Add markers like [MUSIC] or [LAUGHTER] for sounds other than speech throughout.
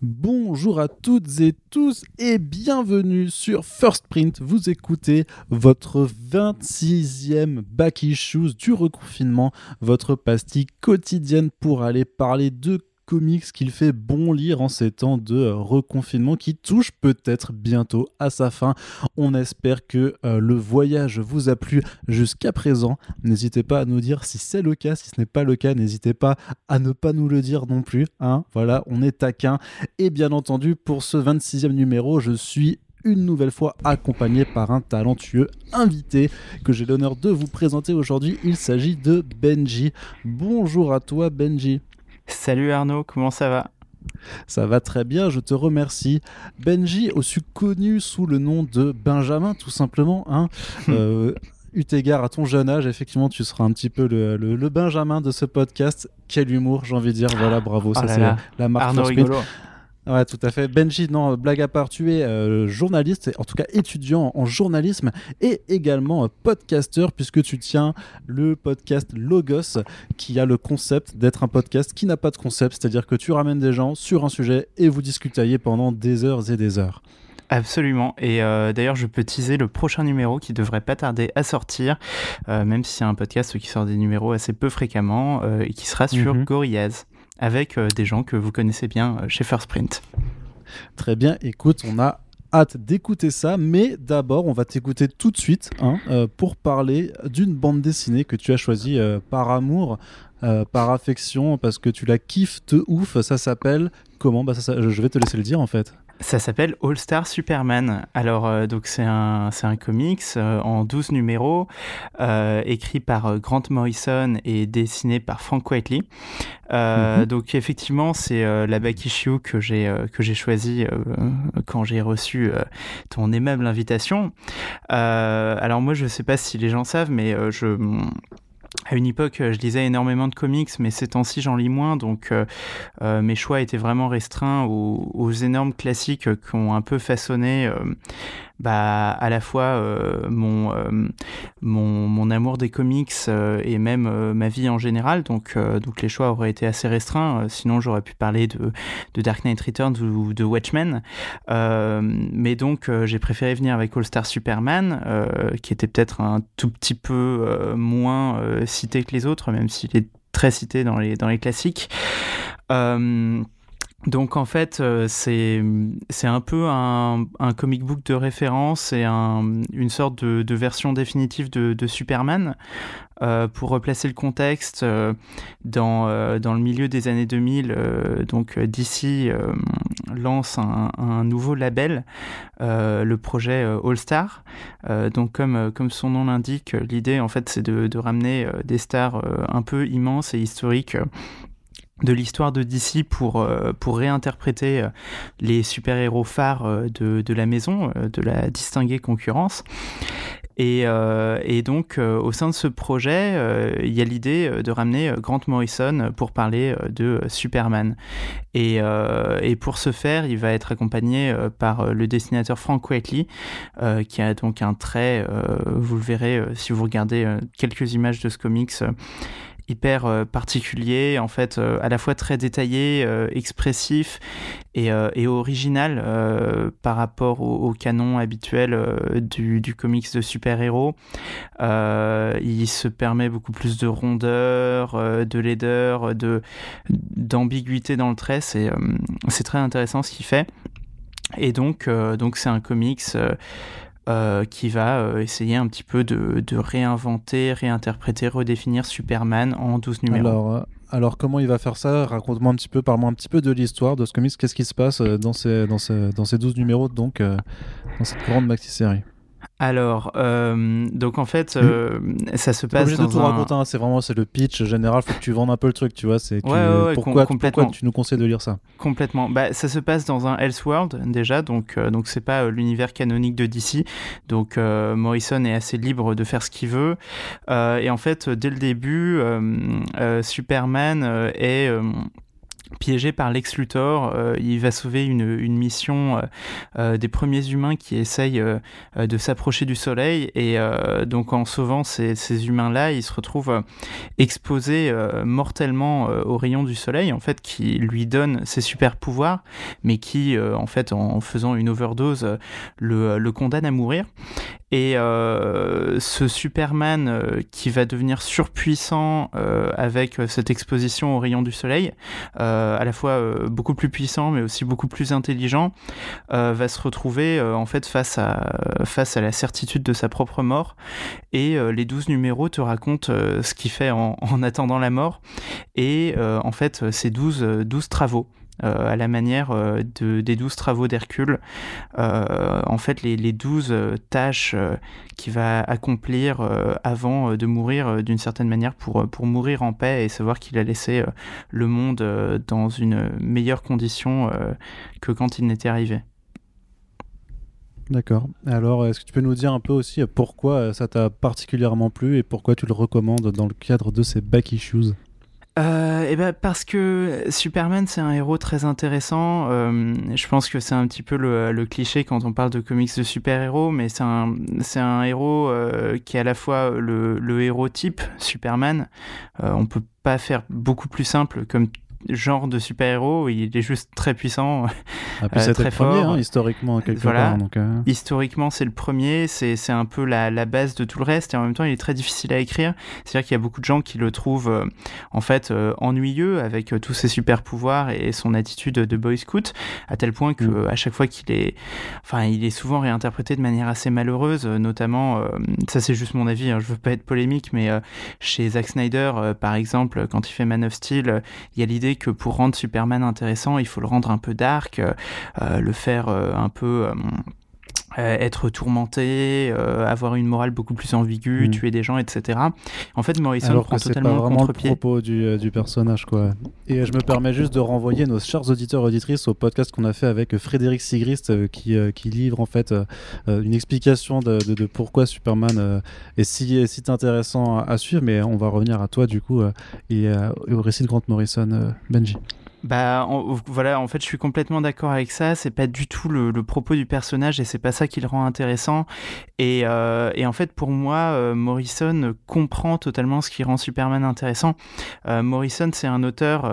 Bonjour à toutes et tous et bienvenue sur First Print. Vous écoutez votre 26e Back Issues du reconfinement, votre pastille quotidienne pour aller parler de comics qu'il fait bon lire en ces temps de euh, reconfinement qui touche peut-être bientôt à sa fin. On espère que euh, le voyage vous a plu jusqu'à présent. N'hésitez pas à nous dire si c'est le cas, si ce n'est pas le cas, n'hésitez pas à ne pas nous le dire non plus. Hein voilà, on est taquin. Et bien entendu, pour ce 26e numéro, je suis une nouvelle fois accompagné par un talentueux invité que j'ai l'honneur de vous présenter aujourd'hui. Il s'agit de Benji. Bonjour à toi Benji. Salut Arnaud, comment ça va? Ça va très bien, je te remercie. Benji, aussi connu sous le nom de Benjamin, tout simplement. Hein. [LAUGHS] euh, eu égard à ton jeune âge, effectivement, tu seras un petit peu le, Benjamin de ce podcast. Quel humour, j'ai envie de dire. Voilà, bravo. Oh ça, c'est la marque Arnaud rigolo. Ouais, tout à fait. Benji, non, blague à part, tu es euh, journaliste, en tout cas étudiant en journalisme et également euh, podcasteur, puisque tu tiens le podcast Logos, qui a le concept d'être un podcast qui n'a pas de concept, c'est-à-dire que tu ramènes des gens sur un sujet et vous discutez pendant des heures et des heures. Absolument. Et euh, d'ailleurs, je peux teaser le prochain numéro qui devrait pas tarder à sortir, même si c'est un podcast qui sort des numéros assez peu fréquemment et qui sera sur mm Gorillaz avec euh, des gens que vous connaissez bien euh, chez First Print. Très bien, écoute, on a hâte d'écouter ça, mais d'abord on va t'écouter tout de suite hein, euh, pour parler d'une bande dessinée que tu as choisie par amour, par affection, parce que tu la kiffes de ouf. Ça s'appelle comment? Bah, ça, Je vais te laisser le dire en fait. Ça s'appelle All Star Superman. Alors, euh, donc c'est un, c'est un comics euh, en 12 numéros, euh, écrit par Grant Morrison et dessiné par Frank Whiteley. Mhm. Donc, effectivement, c'est la back issue que j'ai, que j'ai choisi quand j'ai reçu ton aimable invitation. alors, moi, je sais pas si les gens savent, mais je à une époque, je lisais énormément de comics, mais ces temps-ci, j'en lis moins, donc euh, euh, mes choix étaient vraiment restreints aux, énormes classiques qui ont un peu façonné euh, bah, à la fois euh, mon, euh, mon, amour des comics euh, et même ma vie en général. Donc, donc les choix auraient été assez restreints. sinon, j'aurais pu parler de, de, Dark Knight Returns ou de Watchmen. mais donc, j'ai préféré venir avec All Star Superman, qui était peut-être un tout petit peu moins cité que les autres, même s'il est très cité dans les, dans les classiques. Donc en fait, euh, c'est un peu un, comic book de référence et un, une sorte de, version définitive de, Superman. Euh, pour replacer le contexte, euh, dans, le milieu des années 2000, donc DC lance un, nouveau label, le projet All Star. donc comme, son nom l'indique, l'idée en fait c'est de, ramener des stars un peu immenses et historiques de l'histoire de DC pour, euh, pour réinterpréter euh, les super-héros phares euh, de, de, la maison, de la distinguée concurrence. Et, donc, au sein de ce projet, il y a l'idée de ramener Grant Morrison pour parler de Superman. Et, et, pour ce faire, il va être accompagné par le dessinateur Frank Whiteley, qui a donc un trait, vous le verrez si vous regardez quelques images de ce comics, hyper euh, particulier, en fait, euh, à la fois très détaillé, euh, expressif et, original par rapport au, canon habituel du, comics de super-héros. il se permet beaucoup plus de rondeur, de laideur, de d'ambiguïté dans le trait. C'est c'est très intéressant ce qu'il fait. Et donc, donc c'est un comics euh, qui va euh, essayer un petit peu de, réinventer, réinterpréter, redéfinir Superman en 12 numéros. Alors, euh, alors comment il va faire ça? Raconte-moi un petit peu, parle-moi un petit peu de l'histoire de ce comics, qu'est-ce qui se passe dans ces, dans ces, dans ces 12 numéros, donc dans cette grande maxi-série? Alors, euh, donc en fait, euh, ça se passe. Pas de tout raconter, hein, c'est vraiment c'est le pitch général. Faut que tu vendes un peu le truc, tu vois. C'est pourquoi, tu nous conseilles de lire ça? Complètement. Bah, ça se passe dans un Elseworld déjà, donc euh, donc c'est pas l'univers canonique de DC. Donc Morrison est assez libre de faire ce qu'il veut. et en fait, dès le début, Superman est piégé par Lex Luthor, euh, il va sauver une, mission euh, euh, des premiers humains qui essayent de s'approcher du Soleil et donc en sauvant ces, humains-là, il se retrouve exposé mortellement aux rayons du Soleil, en fait, qui lui donne ses super pouvoirs, mais qui, en fait, en faisant une overdose, le condamne à mourir. Et euh, ce Superman euh, qui va devenir surpuissant euh, avec cette exposition aux rayons du soleil, à la fois beaucoup plus puissant mais aussi beaucoup plus intelligent, va se retrouver en fait face à, face à la certitude de sa propre mort. Et les 12 numéros te racontent ce qu'il fait en, en, attendant la mort. Et en fait, ces 12, 12 travaux. Euh, à la manière euh, de, des douze travaux d'Hercule. Euh, en fait, les, les douze tâches qu'il va accomplir avant de mourir d'une certaine manière pour, pour mourir en paix et savoir qu'il a laissé le monde dans une meilleure condition que quand il n'était arrivé. D'accord. Alors, est-ce que tu peux nous dire un peu aussi pourquoi ça t'a particulièrement plu et pourquoi tu le recommandes dans le cadre de ces back issues? Euh, et ben parce que Superman c'est un héros très intéressant. Euh, je pense que c'est un petit peu le, cliché quand on parle de comics de super-héros, mais c'est un, c'est un héros euh, qui est à la fois le, héros type Superman. on peut pas faire beaucoup plus simple comme genre de super-héros, il est juste très puissant, ah, [LAUGHS] euh, très fort. Premier, hein, historiquement, quelque voilà. part. Donc, euh. Historiquement, c'est le premier, c'est un peu la, la, base de tout le reste, et en même temps, il est très difficile à écrire. C'est-à-dire qu'il y a beaucoup de gens qui le trouvent, euh, en fait, ennuyeux avec tous ses super-pouvoirs et son attitude de boy scout, à tel point que mm. à chaque fois qu'il est... Enfin, il est souvent réinterprété de manière assez malheureuse, notamment, ça c'est juste mon avis, hein, je veux pas être polémique, mais chez Zack Snyder, par exemple, quand il fait Man of Steel, il y a l'idée que pour rendre Superman intéressant, il faut le rendre un peu dark, euh, euh, le faire euh, un peu être tourmenté, avoir une morale beaucoup plus ambiguë, mm. tuer des gens, etc. En fait, Morrison Alors prend totalement pas vraiment le propos du, du, personnage, quoi. Et je me permets juste de renvoyer nos chers auditeurs et auditrices au podcast qu'on a fait avec Frédéric Sigrist, qui, qui, livre en fait une explication de, de, pourquoi Superman est si, si intéressant à, suivre. Mais on va revenir à toi du coup et au récit de Grant Morrison, Benji. Bah voilà, en fait, je suis complètement d'accord avec ça. C'est pas du tout le, propos du personnage et c'est pas ça qui le rend intéressant. Et, euh, et en fait, pour moi, euh, Morrison comprend totalement ce qui rend Superman intéressant. Euh, Morrison, c'est un auteur.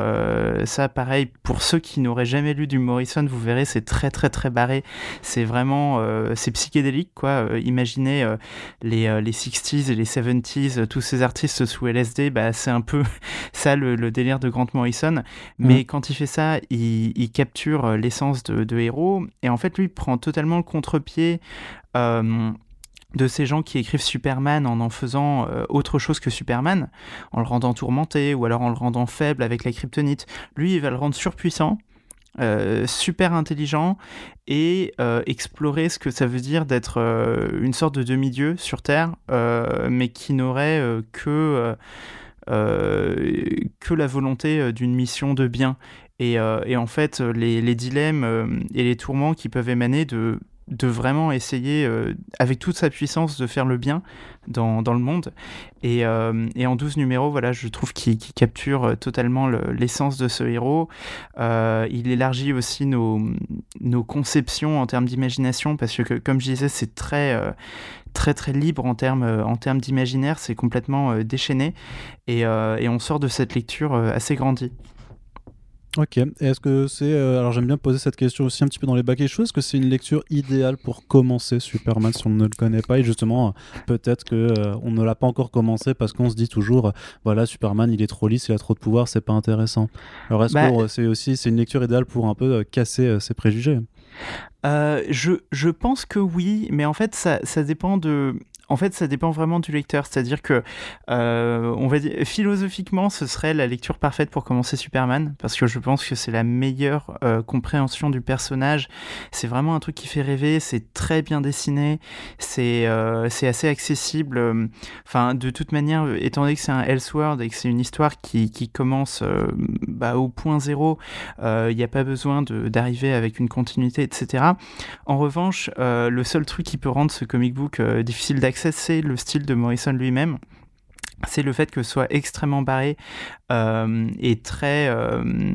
ça, pareil, pour ceux qui n'auraient jamais lu du Morrison, vous verrez, c'est très très très barré. C'est vraiment, c'est psychédélique, quoi. imaginez les les 60s et les 70s, tous ces artistes sous LSD. Bah, c'est un peu [LAUGHS] ça le, délire de Grant Morrison. Mais mm quand il fait ça, il, capture euh, l'essence de, héros. Et en fait, lui, prend totalement le contre-pied. Euh, de ces gens qui écrivent Superman en en faisant euh, autre chose que Superman, en le rendant tourmenté ou alors en le rendant faible avec la kryptonite. Lui, il va le rendre surpuissant, super intelligent et explorer ce que ça veut dire d'être une sorte de demi-dieu sur Terre, mais qui n'aurait que que la volonté euh, d'une mission de bien. Et, euh, en fait, les, dilemmes et les tourments qui peuvent émaner de, vraiment essayer, avec toute sa puissance, de faire le bien dans, le monde. Et, en 12 numéros, voilà, je trouve qu'il capture totalement l'essence de ce héros. il élargit aussi nos conceptions en termes d'imagination, parce que, comme je disais, c'est très, très très libre en termes euh, en termes d'imaginaire, c'est complètement euh, déchaîné et, euh, et, on sort de cette lecture assez grandi. Ok. Est-ce que c'est alors j'aime bien poser cette question aussi un petit peu dans les bacs et choses. Est-ce que c'est une lecture idéale pour commencer Superman si on ne le connaît pas? Et justement peut-être que on ne l'a pas encore commencé parce qu'on se dit toujours voilà Superman il est trop lisse, il a trop de pouvoir, c'est pas intéressant. Alors est-ce bah, que c'est aussi c'est une lecture idéale pour un peu casser ses préjugés? Euh, je, je, pense que oui, mais en fait, ça, ça dépend de, en fait, ça dépend vraiment du lecteur. C'est-à-dire que, euh, on va dire, philosophiquement, ce serait la lecture parfaite pour commencer Superman, parce que je pense que c'est la meilleure euh, compréhension du personnage. C'est vraiment un truc qui fait rêver. C'est très bien dessiné. C'est euh, c'est assez accessible. Enfin, de toute manière, étant donné que c'est un Elseworld et que c'est une histoire qui, qui commence bah, au point zéro, il n'y a pas besoin d'arriver avec une continuité, etc. En revanche, le seul truc qui peut rendre ce comic book difficile d'accès c'est le style de Morrison lui-même c'est le fait que ce soit extrêmement barré euh, et très euh,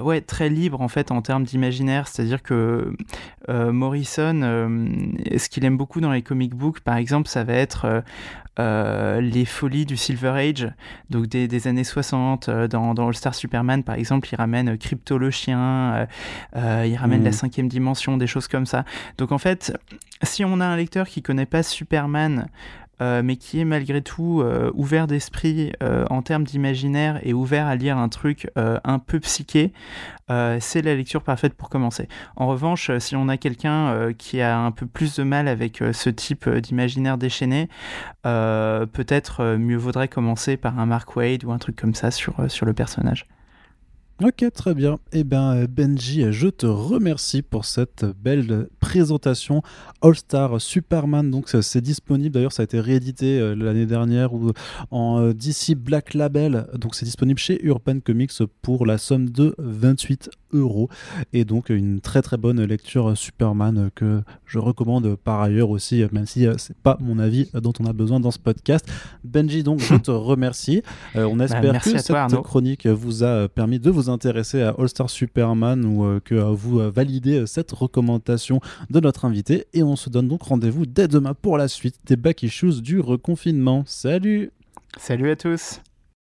ouais, très libre en fait en termes d'imaginaire. C'est-à-dire que Morrison, ce qu'il aime beaucoup dans les comic books, par exemple, ça va être les folies du Silver Age, donc des, années 60. dans, dans All Star Superman, par exemple, il ramène Crypto le chien, il ramène la mmh. cinquième dimension, des choses comme ça. Donc en fait, si on a un lecteur qui connaît pas Superman, euh, mais qui est malgré tout euh, ouvert d'esprit euh, en termes d'imaginaire et ouvert à lire un truc un peu psyché, c'est la lecture parfaite pour commencer. En revanche, si on a quelqu'un qui a un peu plus de mal avec ce type d'imaginaire déchaîné, peut-être mieux vaudrait commencer par un Mark Wade ou un truc comme ça sur, sur le personnage. Ok, très bien. Eh bien, Benji, je te remercie pour cette belle présentation All Star Superman. Donc, c'est disponible. D'ailleurs, ça a été réédité euh, l'année dernière ou en euh, DC Black Label. Donc, c'est disponible chez Urban Comics pour la somme de 28 euros. Et donc, une très très bonne lecture Superman que je recommande par ailleurs aussi, même si euh, c'est pas mon avis dont on a besoin dans ce podcast. Benji, donc, je te remercie. on bah, espère que cette chronique vous a permis de vous intéresser à All Star Superman ou euh, que vous validez cette recommandation de notre invité. Et on se donne donc rendez-vous dès demain pour la suite des back issues du reconfinement. Salut Salut à tous